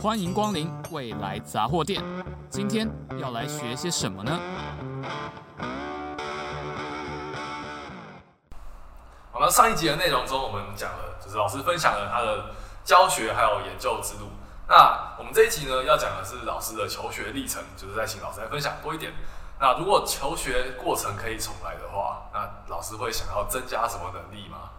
欢迎光临未来杂货店。今天要来学些什么呢？好了，上一集的内容中，我们讲了，就是老师分享了他的教学还有研究之路。那我们这一集呢，要讲的是老师的求学历程，就是在请老师来分享多一点。那如果求学过程可以重来的话，那老师会想要增加什么能力吗？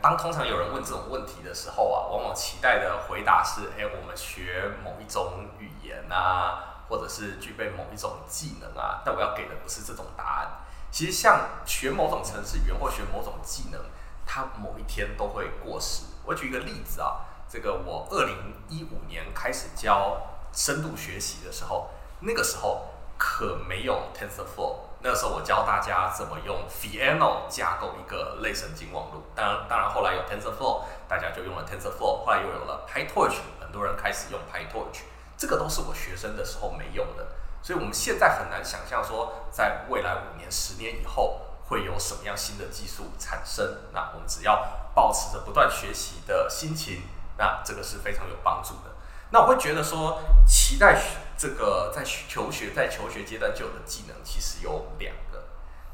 当通常有人问这种问题的时候啊，往往期待的回答是：哎，我们学某一种语言啊，或者是具备某一种技能啊。但我要给的不是这种答案。其实，像学某种程式语言或学某种技能，它某一天都会过时。我举一个例子啊，这个我二零一五年开始教深度学习的时候，那个时候。可没有 TensorFlow，那时候我教大家怎么用 Theano 架构一个类神经网络。当然，当然后来有 TensorFlow，大家就用了 TensorFlow。后来又有了 PyTorch，很多人开始用 PyTorch。这个都是我学生的时候没有的，所以我们现在很难想象说，在未来五年、十年以后会有什么样新的技术产生。那我们只要保持着不断学习的心情，那这个是非常有帮助的。那我会觉得说，期待这个在求学在求学阶段就有的技能，其实有两个。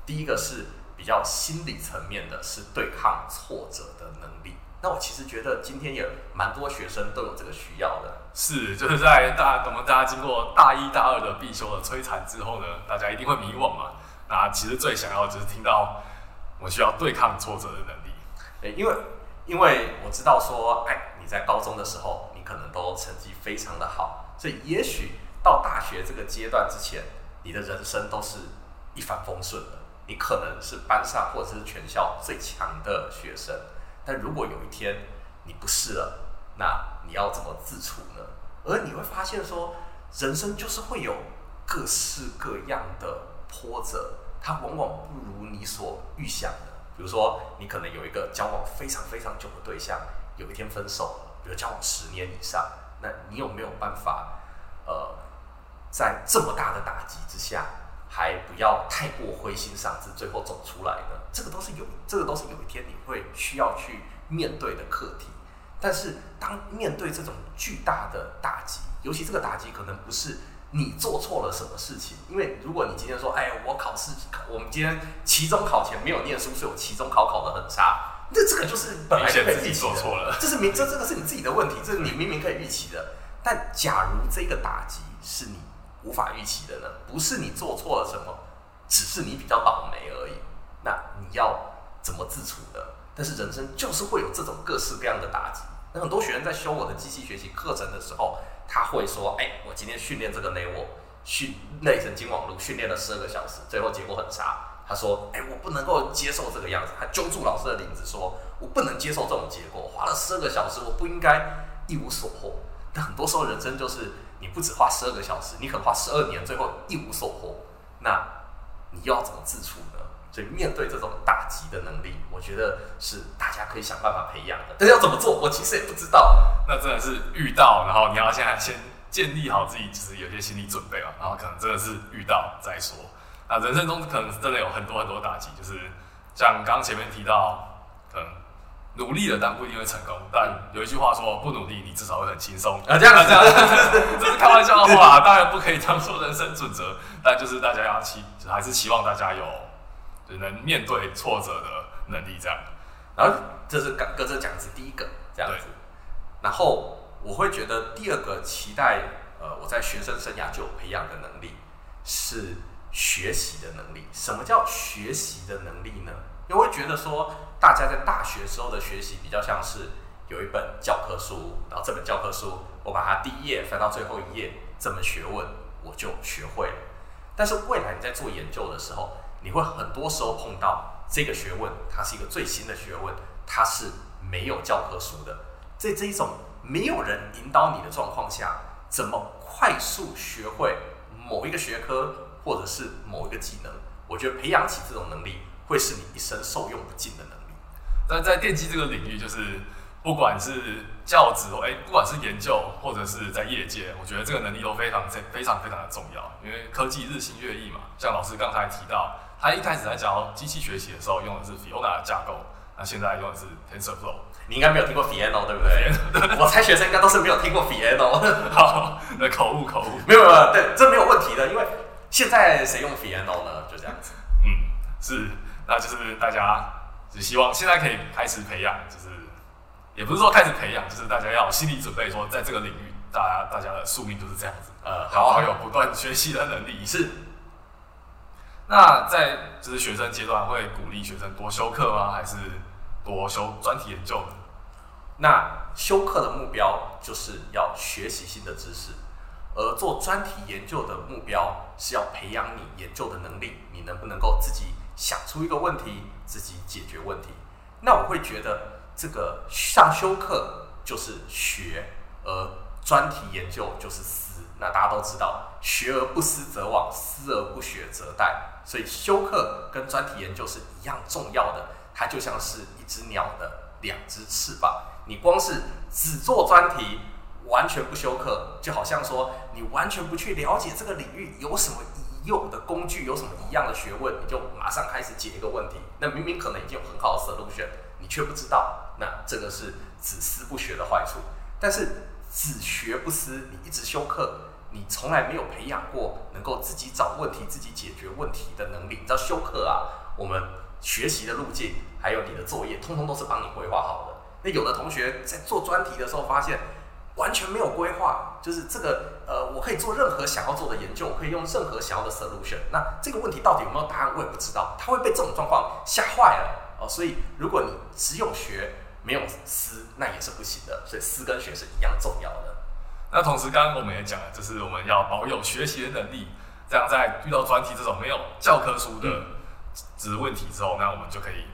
第一个是比较心理层面的，是对抗挫折的能力。那我其实觉得今天也蛮多学生都有这个需要的。是，就是在大我们大家经过大一大二的必修的摧残之后呢，大家一定会迷惘嘛。那其实最想要的就是听到我需要对抗挫折的能力。诶，因为因为我知道说，哎，你在高中的时候。可能都成绩非常的好，所以也许到大学这个阶段之前，你的人生都是一帆风顺的。你可能是班上或者是全校最强的学生，但如果有一天你不是了，那你要怎么自处呢？而你会发现说，人生就是会有各式各样的波折，它往往不如你所预想的。比如说，你可能有一个交往非常非常久的对象，有一天分手。比如交往十年以上，那你有没有办法，呃，在这么大的打击之下，还不要太过灰心丧志，最后走出来呢？这个都是有，这个都是有一天你会需要去面对的课题。但是，当面对这种巨大的打击，尤其这个打击可能不是你做错了什么事情，因为如果你今天说，哎，我考试，我们今天期中考前没有念书，所以我期中考考得很差。那这个就是本来就可以预期的，这是明这这个是你自己的问题，这是你明明可以预期的。但假如这个打击是你无法预期的呢？不是你做错了什么，只是你比较倒霉而已。那你要怎么自处呢？但是人生就是会有这种各式各样的打击。那很多学员在修我的机器学习课程的时候，他会说：“哎，我今天训练这个 Network 训内神经网络训练了十二个小时，最后结果很差。”他说：“哎，我不能够接受这个样子。”他揪住老师的领子说：“我不能接受这种结果。花了十二个小时，我不应该一无所获。但很多时候，人生就是你不只花十二个小时，你可能花十二年，最后一无所获。那你又要怎么自处呢？所以面对这种打击的能力，我觉得是大家可以想办法培养的。但是要怎么做，我其实也不知道。那真的是遇到，然后你要现在先建立好自己，就是有些心理准备啊，然后可能真的是遇到再说。”啊，人生中可能真的有很多很多打击，就是像刚刚前面提到，可能努力了但不一定会成功。但有一句话说，不努力你至少会很轻松。啊，这样啊这样，这是开玩笑的话，当然不可以当做人生准则。但就是大家要期，还是希望大家有就能面对挫折的能力，这样。然后这是刚哥这讲的是第一个这样子，然后我会觉得第二个期待，呃，我在学生生涯就有培养的能力是。学习的能力，什么叫学习的能力呢？因为我会觉得说，大家在大学时候的学习比较像是有一本教科书，然后这本教科书我把它第一页翻到最后一页，这门学问我就学会了。但是未来你在做研究的时候，你会很多时候碰到这个学问，它是一个最新的学问，它是没有教科书的。在这一种没有人引导你的状况下，怎么快速学会某一个学科？或者是某一个技能，我觉得培养起这种能力，会是你一生受用不尽的能力。但在电机这个领域，就是不管是教职，哎，不管是研究或者是在业界，我觉得这个能力都非常非常非常的重要。因为科技日新月异嘛，像老师刚才提到，他一开始在教机器学习的时候用的是 Fiona 的架构，那现在用的是 TensorFlow。你应该没有听过 Fiano 对不对？我猜学生应该都是没有听过 Fiano。好，那口误口误。没有没有，对，这没有问题的，因为现在谁用 Theano 呢？就这样子。嗯，是，那就是大家只希望现在可以开始培养，就是也不是说开始培养，就是大家要心理准备，说在这个领域，大家大家的宿命就是这样子。呃，好，好有不断学习的能力。是。那在就是学生阶段会鼓励学生多修课吗？还是？多修专题研究的，那修课的目标就是要学习新的知识，而做专题研究的目标是要培养你研究的能力，你能不能够自己想出一个问题，自己解决问题？那我会觉得这个上修课就是学，而专题研究就是思。那大家都知道，学而不思则罔，思而不学则殆。所以修课跟专题研究是一样重要的。它就像是一只鸟的两只翅膀，你光是只做专题，完全不修课，就好像说你完全不去了解这个领域有什么已有的工具，有什么一样的学问，你就马上开始解一个问题。那明明可能已经有很好的 solution，你却不知道，那这个是只思不学的坏处。但是只学不思，你一直修课，你从来没有培养过能够自己找问题、自己解决问题的能力。你知道修课啊，我们。学习的路径，还有你的作业，通通都是帮你规划好的。那有的同学在做专题的时候，发现完全没有规划，就是这个呃，我可以做任何想要做的研究，我可以用任何想要的 solution。那这个问题到底有没有答案，我也不知道。他会被这种状况吓坏了哦。所以如果你只有学没有思，那也是不行的。所以思跟学是一样重要的。那同时，刚刚我们也讲了，就是我们要保有学习的能力，这样在遇到专题这种没有教科书的、嗯。只是问题之后，那我们就可以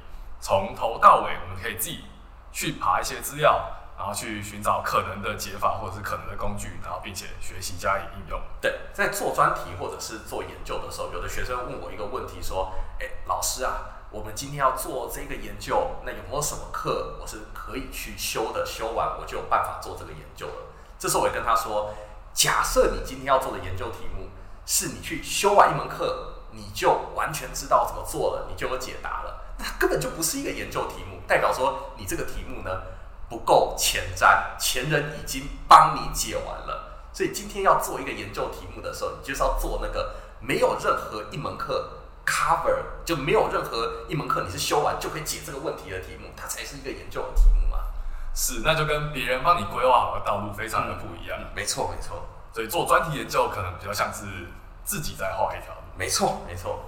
从头到尾，我们可以自己去爬一些资料，然后去寻找可能的解法或者是可能的工具，然后并且学习加以应用。对，在做专题或者是做研究的时候，有的学生问我一个问题，说：“诶，老师啊，我们今天要做这个研究，那有没有什么课我是可以去修的？修完我就有办法做这个研究了？”这时候我也跟他说：“假设你今天要做的研究题目是你去修完一门课。”你就完全知道怎么做了，你就有解答了。那根本就不是一个研究题目，代表说你这个题目呢不够前瞻，前人已经帮你解完了。所以今天要做一个研究题目的时候，你就是要做那个没有任何一门课 cover，就没有任何一门课你是修完就可以解这个问题的题目，它才是一个研究的题目嘛。是，那就跟别人帮你规划好的道路非常的不一样。嗯，没错，没错。所以做专题研究可能比较像是自己在画一条路。没错，没错。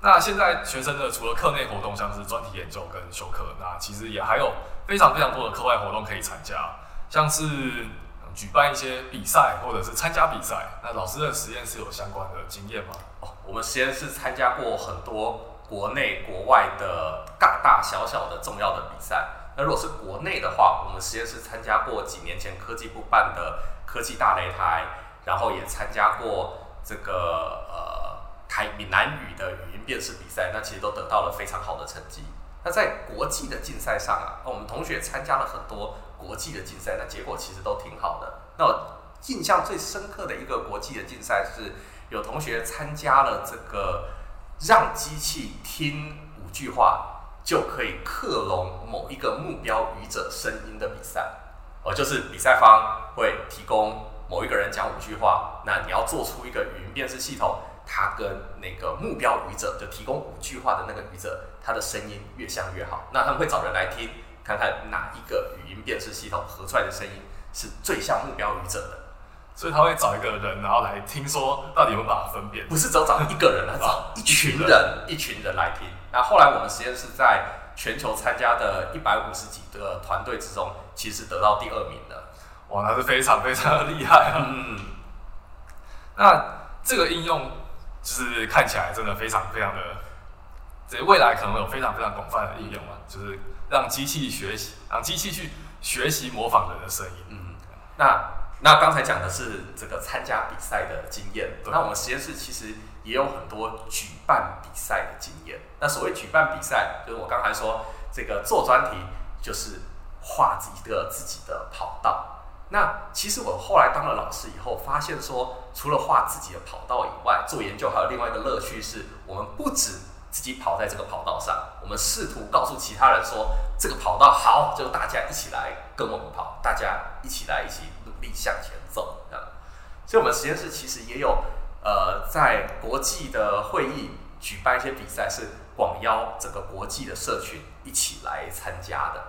那现在学生的除了课内活动，像是专题研究跟修课，那其实也还有非常非常多的课外活动可以参加，像是举办一些比赛，或者是参加比赛。那老师的实验室有相关的经验吗？哦，我们实验室参加过很多国内国外的大大小小的重要的比赛。那如果是国内的话，我们实验室参加过几年前科技部办的科技大擂台，然后也参加过这个呃。台闽南语的语音辨识比赛，那其实都得到了非常好的成绩。那在国际的竞赛上啊，我们同学参加了很多国际的竞赛，那结果其实都挺好的。那我印象最深刻的一个国际的竞赛是，有同学参加了这个让机器听五句话就可以克隆某一个目标语者声音的比赛。哦，就是比赛方会提供某一个人讲五句话，那你要做出一个语音辨识系统。他跟那个目标语者就提供五句话的那个语者，他的声音越像越好。那他们会找人来听，看看哪一个语音辨识系统合出来的声音是最像目标语者的。所以他会找一个人，然后来听说到底有没有办法分辨？不是只有找一个人，来找一群人，一群人来听。那后来我们实验室在全球参加的一百五十几个团队之中，其实得到第二名的。哇，那是非常非常的厉害啊！嗯，那这个应用。就是看起来真的非常非常的，这未来可能会有非常非常广泛的应用嘛，就是让机器学习，让机器去学习模仿人的声音。嗯，那那刚才讲的是这个参加比赛的经验，对那我们实验室其实也有很多举办比赛的经验。那所谓举办比赛，就是我刚才说这个做专题，就是画一个自己的跑道。那其实我后来当了老师以后，发现说，除了画自己的跑道以外，做研究还有另外一个乐趣是，我们不止自己跑在这个跑道上，我们试图告诉其他人说这个跑道好，就大家一起来跟我们跑，大家一起来一起努力向前走。这样，所以我们实验室其实也有呃在国际的会议举办一些比赛，是广邀整个国际的社群一起来参加的。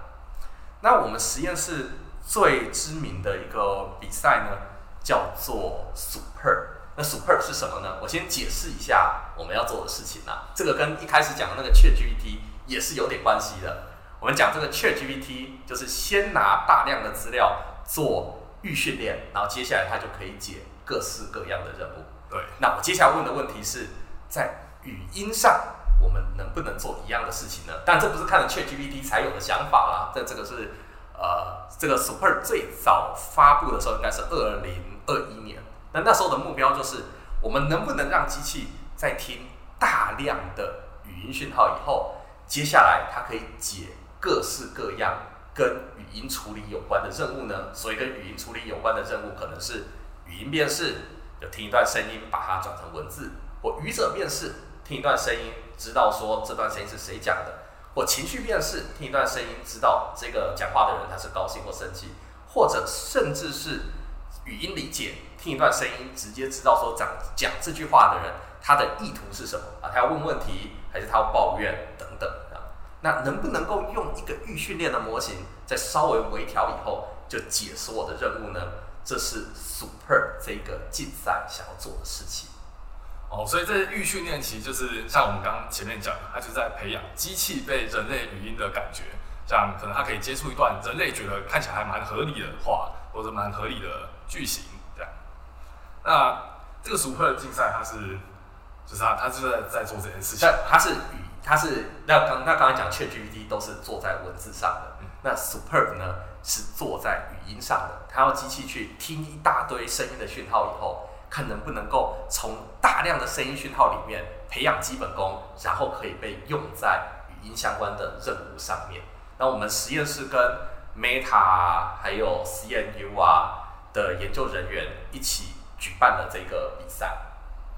那我们实验室最知名的一个比赛呢，叫做 Superb。那 Superb 是什么呢？我先解释一下我们要做的事情啊。这个跟一开始讲的那个 ChatGPT 也是有点关系的。我们讲这个 ChatGPT 就是先拿大量的资料做预训练，然后接下来它就可以解各式各样的任务。对。那我接下来问的问题是在语音上，我们能不能做一样的事情呢？但这不是看了 ChatGPT 才有的想法啦。这这个是呃，这个 Super 最早发布的时候应该是二零二一年。那那时候的目标就是，我们能不能让机器在听大量的语音讯号以后，接下来它可以解各式各样跟语音处理有关的任务呢？所以跟语音处理有关的任务可能是语音辨识，就听一段声音把它转成文字；或语者辨识，听一段声音知道说这段声音是谁讲的；或情绪辨识，听一段声音知道这个讲话的人他是高兴或生气；或者甚至是语音理解。听一段声音，直接知道说讲讲这句话的人他的意图是什么啊？他要问问题，还是他要抱怨等等啊？那能不能够用一个预训练的模型，再稍微微调以后，就解锁我的任务呢？这是 Super 这个竞赛想要做的事情。哦，所以这预训练其实就是像我们刚刚前面讲的，它就是在培养机器被人类语音的感觉，这样可能它可以接触一段人类觉得看起来还蛮合理的话，或者蛮合理的句型这样。那这个 Superb 竞赛，它是，就是它它就是在在做这件事情。它是语，它是那刚那刚才讲 ChatGPT 都是做在文字上的，嗯、那 Superb 呢是做在语音上的。它要机器去听一大堆声音的讯号以后，看能不能够从大量的声音讯号里面培养基本功，然后可以被用在语音相关的任务上面。那我们实验室跟 Meta 还有 CNU 啊的研究人员一起。举办了这个比赛，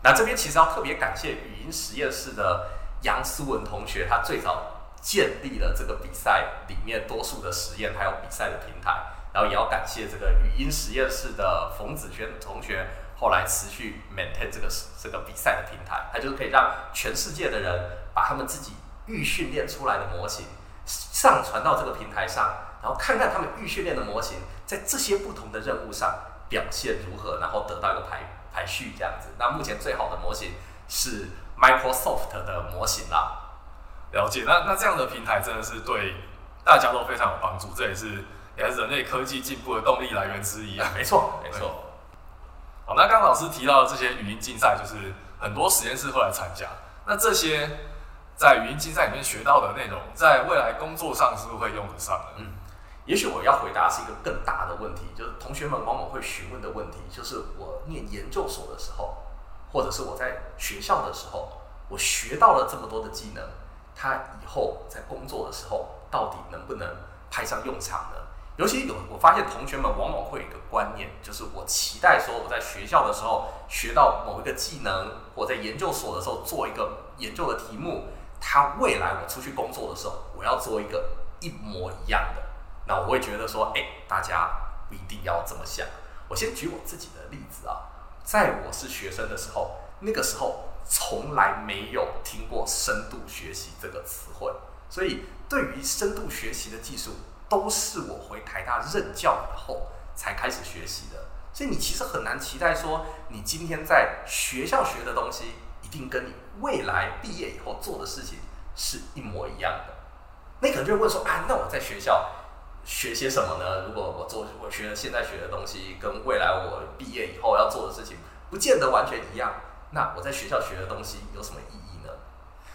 那这边其实要特别感谢语音实验室的杨思文同学，他最早建立了这个比赛里面多数的实验还有比赛的平台，然后也要感谢这个语音实验室的冯子轩同学，后来持续 maintain 这个这个比赛的平台，它就是可以让全世界的人把他们自己预训练出来的模型上传到这个平台上，然后看看他们预训练的模型在这些不同的任务上。表现如何，然后得到一个排排序这样子。那目前最好的模型是 Microsoft 的模型啦。了解，那那这样的平台真的是对大家都非常有帮助，这也是也是人类科技进步的动力来源之一啊。没错，没错。好，那刚刚老师提到的这些语音竞赛，就是很多实验室会来参加。那这些在语音竞赛里面学到的内容，在未来工作上是不是会用得上呢？嗯。也许我要回答是一个更大的问题，就是同学们往往会询问的问题，就是我念研究所的时候，或者是我在学校的时候，我学到了这么多的技能，他以后在工作的时候到底能不能派上用场呢？尤其有我发现同学们往往会有一个观念，就是我期待说我在学校的时候学到某一个技能，我在研究所的时候做一个研究的题目，他未来我出去工作的时候，我要做一个一模一样的。那我会觉得说，哎，大家不一定要这么想。我先举我自己的例子啊，在我是学生的时候，那个时候从来没有听过深度学习这个词汇，所以对于深度学习的技术，都是我回台大任教以后才开始学习的。所以你其实很难期待说，你今天在学校学的东西，一定跟你未来毕业以后做的事情是一模一样的。那可能就会问说，啊，那我在学校。学些什么呢？如果我做我学现在学的东西，跟未来我毕业以后要做的事情，不见得完全一样。那我在学校学的东西有什么意义呢？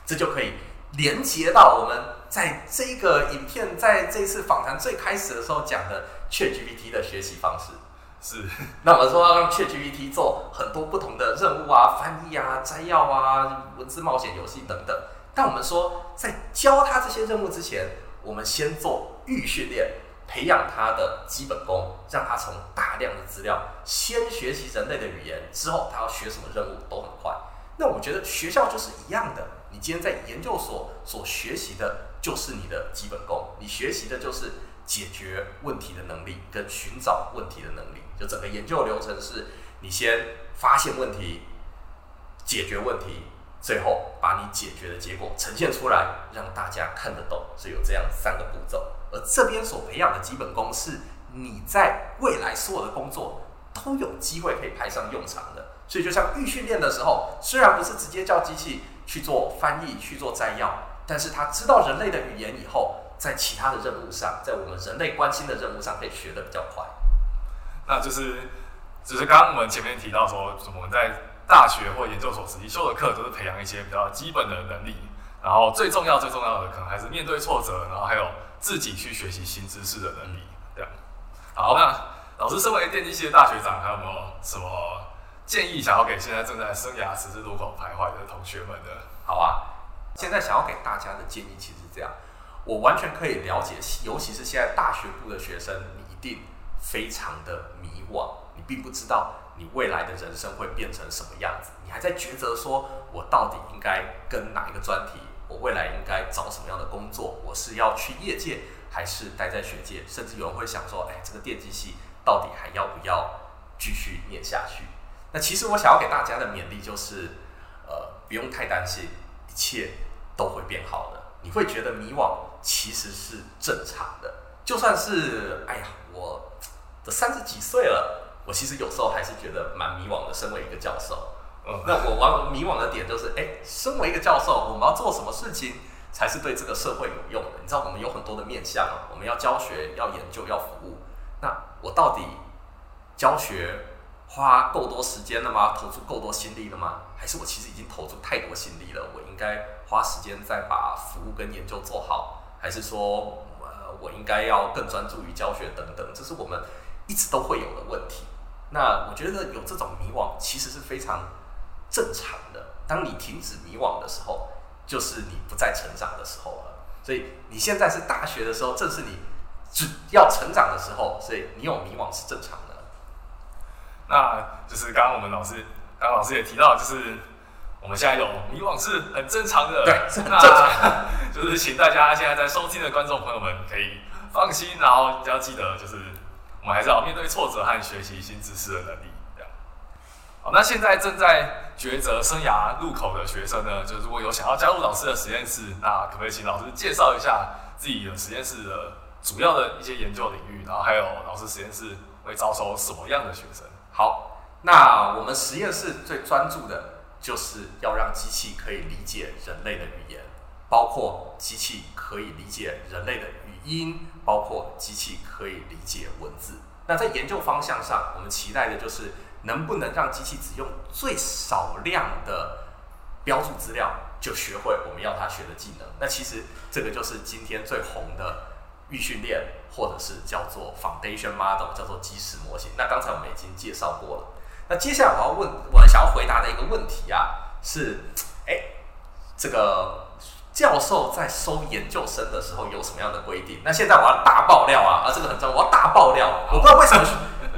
这就可以连接到我们在这个影片在这次访谈最开始的时候讲的 ChatGPT 的学习方式。是。那我们说要让 ChatGPT 做很多不同的任务啊，翻译啊，摘要啊，文字冒险游戏等等。但我们说在教他这些任务之前，我们先做预训练。培养他的基本功，让他从大量的资料先学习人类的语言，之后他要学什么任务都很快。那我觉得学校就是一样的，你今天在研究所所学习的就是你的基本功，你学习的就是解决问题的能力跟寻找问题的能力。就整个研究流程是，你先发现问题，解决问题，最后把你解决的结果呈现出来，让大家看得懂。是有这样三个步骤。而这边所培养的基本功，是你在未来所有的工作都有机会可以派上用场的。所以，就像预训练的时候，虽然不是直接叫机器去做翻译、去做摘要，但是他知道人类的语言以后，在其他的任务上，在我们人类关心的任务上，可以学得比较快。那就是，就是刚刚我们前面提到说，我们在大学或研究所实际修的课，都是培养一些比较基本的能力。然后最重要、最重要的，可能还是面对挫折，然后还有自己去学习新知识的能力。这样。好，那老师身为电机系的大学长，还有没有什么建议想要给现在正在生涯十字路口徘徊的同学们呢？好啊，现在想要给大家的建议其实是这样，我完全可以了解，尤其是现在大学部的学生，你一定非常的迷惘，你并不知道你未来的人生会变成什么样子，你还在抉择说，我到底应该跟哪一个专题，我未来应该找什么样的工作，我是要去业界还是待在学界，甚至有人会想说，哎，这个电机系到底还要不要继续念下去？那其实我想要给大家的勉励就是，呃，不用太担心，一切都会变好的。你会觉得迷惘，其实是正常的。就算是，哎呀，我都三十几岁了，我其实有时候还是觉得蛮迷惘的。身为一个教授，嗯，那我往迷惘的点就是，哎，身为一个教授，我们要做什么事情才是对这个社会有用的？你知道，我们有很多的面向，我们要教学、要研究、要服务。那我到底教学？花够多时间了吗？投出够多心力了吗？还是我其实已经投出太多心力了？我应该花时间再把服务跟研究做好，还是说，呃，我应该要更专注于教学等等？这是我们一直都会有的问题。那我觉得有这种迷惘其实是非常正常的。当你停止迷惘的时候，就是你不再成长的时候了。所以你现在是大学的时候，正是你只要成长的时候，所以你有迷惘是正常的。那就是刚刚我们老师，刚刚老师也提到，就是我们现在有迷惘是很正常的。对，是很正常。就是请大家现在在收听的观众朋友们可以放心，然后要记得，就是我们还是要面对挫折和学习新知识的能力。这样。好，那现在正在抉择生涯路口的学生呢，就是如果有想要加入老师的实验室，那可不可以请老师介绍一下自己的实验室的主要的一些研究领域，然后还有老师实验室会招收什么样的学生？好，那我们实验室最专注的就是要让机器可以理解人类的语言，包括机器可以理解人类的语音，包括机器可以理解文字。那在研究方向上，我们期待的就是能不能让机器只用最少量的标注资料就学会我们要它学的技能。那其实这个就是今天最红的。预训练，或者是叫做 foundation model，叫做基石模型。那刚才我们已经介绍过了。那接下来我要问，我想要回答的一个问题啊，是，哎，这个教授在收研究生的时候有什么样的规定？那现在我要大爆料啊，啊，这个很重要，我要大爆料。我不知道为什么，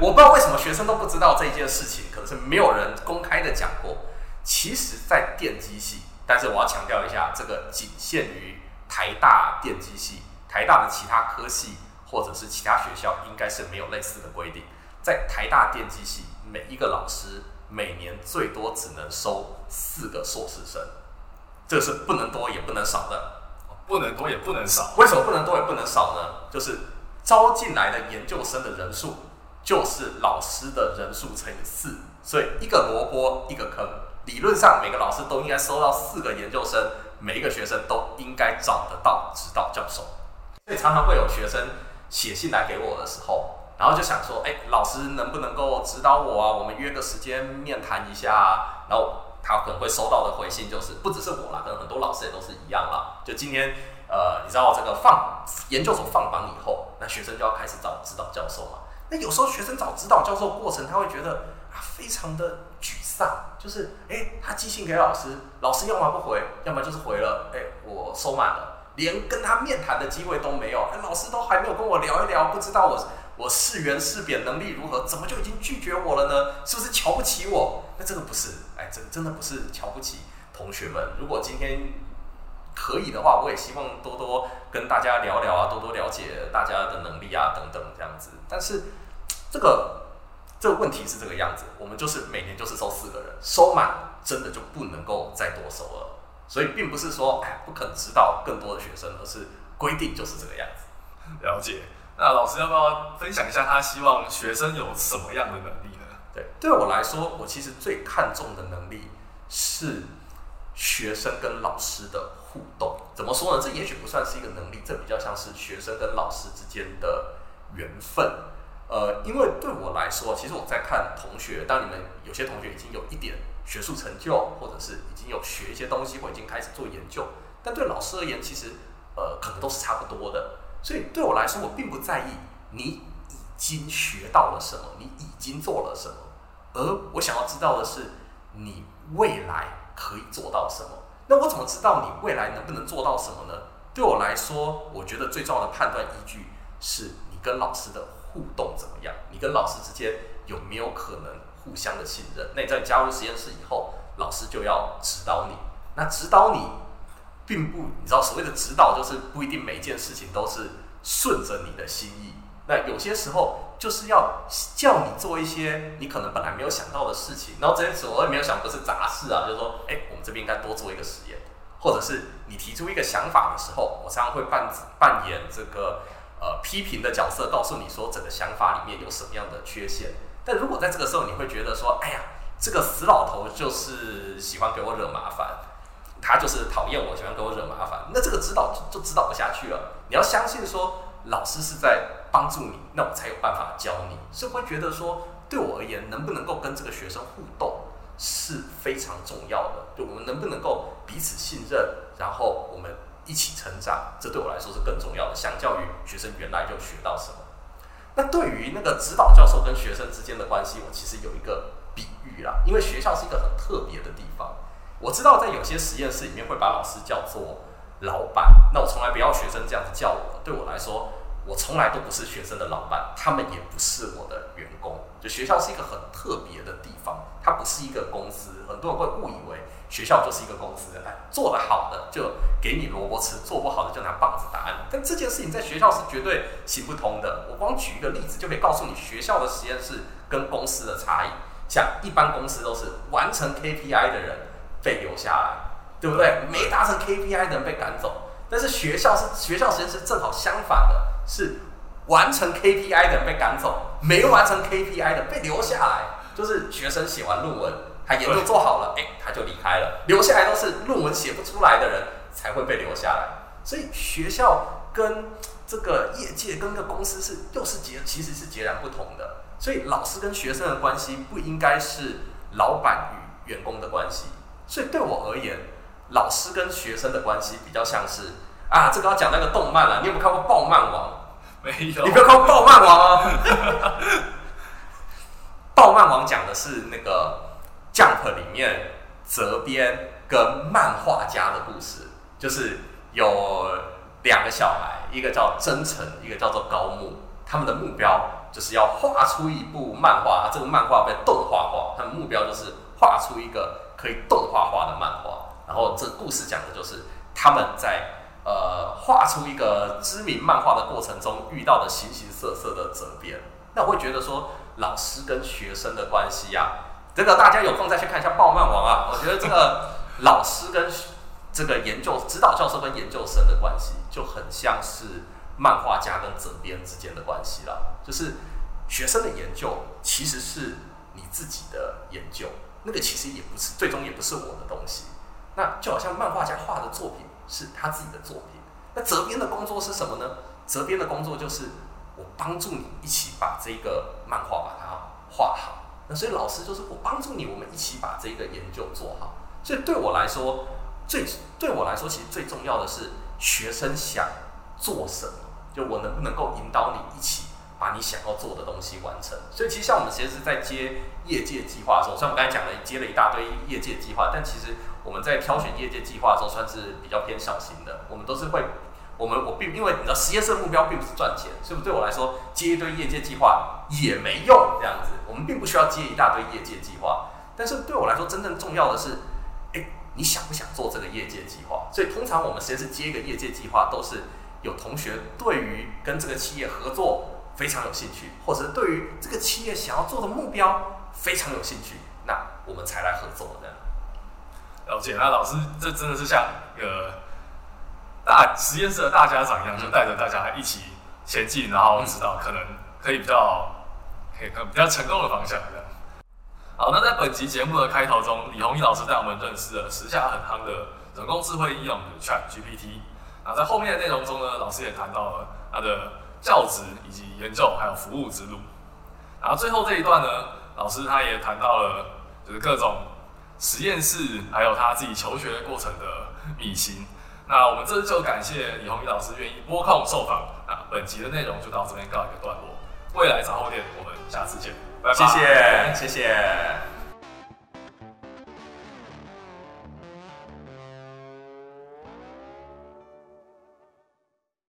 我不知道为什么学生都不知道这一件事情，可能是没有人公开的讲过。其实，在电机系，但是我要强调一下，这个仅限于台大电机系。台大的其他科系或者是其他学校应该是没有类似的规定。在台大电机系，每一个老师每年最多只能收四个硕士生，这是不能多也不能少的。不能多也不能少。为什么不能多也不能少呢？就是招进来的研究生的人数就是老师的人数乘以四，所以一个萝卜一个坑。理论上每个老师都应该收到四个研究生，每一个学生都应该找得到指导教授。所以常常会有学生写信来给我的时候，然后就想说，哎，老师能不能够指导我啊？我们约个时间面谈一下啊。然后他可能会收到的回信就是，不只是我啦，可能很多老师也都是一样啦。就今天，呃，你知道这个放研究所放榜以后，那学生就要开始找指导教授嘛。那有时候学生找指导教授过程，他会觉得啊，非常的沮丧，就是，哎，他寄信给老师，老师要么不回，要么就是回了，哎，我收满了。连跟他面谈的机会都没有，哎，老师都还没有跟我聊一聊，不知道我我是圆是扁能力如何，怎么就已经拒绝我了呢？是不是瞧不起我？那这个不是，哎，真真的不是瞧不起同学们。如果今天可以的话，我也希望多多跟大家聊聊啊，多多了解大家的能力啊等等这样子。但是这个这个问题是这个样子，我们就是每年就是收四个人，收满真的就不能够再多收了。所以并不是说哎不肯指导更多的学生，而是规定就是这个样子。了解。那老师要不要分享一下他希望学生有什么样的能力呢？对，对我来说，我其实最看重的能力是学生跟老师的互动。怎么说呢？这也许不算是一个能力，这比较像是学生跟老师之间的缘分。呃，因为对我来说，其实我在看同学，当你们有些同学已经有一点学术成就，或者是已经有学一些东西，或已经开始做研究，但对老师而言，其实呃可能都是差不多的。所以对我来说，我并不在意你已经学到了什么，你已经做了什么，而我想要知道的是你未来可以做到什么。那我怎么知道你未来能不能做到什么呢？对我来说，我觉得最重要的判断依据是你跟老师的互动怎么样，你跟老师之间有没有可能互相的信任。那你在加入实验室以后，老师就要指导你。那指导你。并不，你知道所谓的指导，就是不一定每一件事情都是顺着你的心意。那有些时候就是要叫你做一些你可能本来没有想到的事情。然后这件事我也没有想，不是杂事啊，就是说，哎，我们这边应该多做一个实验，或者是你提出一个想法的时候，我常常会扮扮演这个呃批评的角色，告诉你说整个想法里面有什么样的缺陷。但如果在这个时候你会觉得说，哎呀，这个死老头就是喜欢给我惹麻烦。他就是讨厌我，喜欢给我惹麻烦，那这个指导就，就指导不下去了。你要相信说，老师是在帮助你，那我才有办法教你。是会觉得说，对我而言，能不能够跟这个学生互动是非常重要的。就我们能不能够彼此信任，然后我们一起成长，这对我来说是更重要的。相较于学生原来就学到什么，那对于那个指导教授跟学生之间的关系，我其实有一个比喻啦，因为学校是一个很特别的地方。我知道在有些实验室里面会把老师叫做老板，那我从来不要学生这样子叫我。对我来说，我从来都不是学生的老板，他们也不是我的员工。学校是一个很特别的地方，它不是一个公司。很多人会误以为学校就是一个公司，哎，做得好的就给你萝卜吃，做不好的就拿棒子打你。但这件事情在学校是绝对行不通的。我光举一个例子就可以告诉你学校的实验室跟公司的差异。像一般公司都是完成 KPI 的人。被留下来，对不对？没达成 KPI 的人被赶走，但是学校是学校实验室正好相反的，是完成 KPI 的人被赶走，没完成 KPI 的被留下来。就是学生写完论文，他研究做好了，哎，他就离开了，留下来都是论文写不出来的人才会被留下来。所以学校跟这个业界跟个公司是又是截其实是截然不同的。所以老师跟学生的关系不应该是老板与员工的关系。所以对我而言，老师跟学生的关系比较像是啊，这个要讲那个动漫了。你有没有看过《爆漫王》？没。你不要靠《爆漫王》啊！《爆漫王》讲的是那个《Jump》里面责编跟漫画家的故事，就是有两个小孩，一个叫真诚，一个叫做高木，他们的目标就是要画出一部漫画，这个漫画被动画化，他们目标就是画出一个。可以动画化的漫画，然后这故事讲的就是他们在呃画出一个知名漫画的过程中遇到的形形色色的责编。那我会觉得说，老师跟学生的关系呀、啊，这个大家有空再去看一下《爆漫王》啊。我觉得这个老师跟这个研究指导教授跟研究生的关系，就很像是漫画家跟责编之间的关系了。就是学生的研究其实是你自己的研究。那个其实也不是，最终也不是我的东西。那就好像漫画家画的作品是他自己的作品。那责编的工作是什么呢？责编的工作就是我帮助你一起把这个漫画把它画好。那所以老师就是我帮助你，我们一起把这个研究做好。所以对我来说，最对我来说，其实最重要的是学生想做什么，就我能不能够引导你一起。把你想要做的东西完成，所以其实像我们其实是在接业界计划的时候，虽然我刚才讲了接了一大堆业界计划，但其实我们在挑选业界计划的时候算是比较偏小心的。我们都是会，我们我并因为你知道实验室的目标并不是赚钱，所以对我来说接一堆业界计划也没用这样子。我们并不需要接一大堆业界计划，但是对我来说真正重要的是，诶，你想不想做这个业界计划？所以通常我们实验室接一个业界计划，都是有同学对于跟这个企业合作非常有兴趣，或者是对于这个企业想要做的目标非常有兴趣，那我们才来合作的。了解，那老师这真的是像一个大实验室的大家长一样，就带着大家一起前进，然后知道可能可以比较可以可比较成功的方向这样。好，那在本集节目的开头中，李宏毅老师带我们认识了时下很夯的人工智慧应用 ChatGPT。那在后面的内容中呢，老师也谈到了他的教职以及研究还有服务之路。然后最后这一段呢，老师他也谈到了就是各种。实验室还有他自己求学过程的秘辛。那我们这次就感谢李宏毅老师愿意拨空受访。那本集的内容就到这边告一个段落。未来杂货店，我们下次见，拜拜。谢谢，谢谢。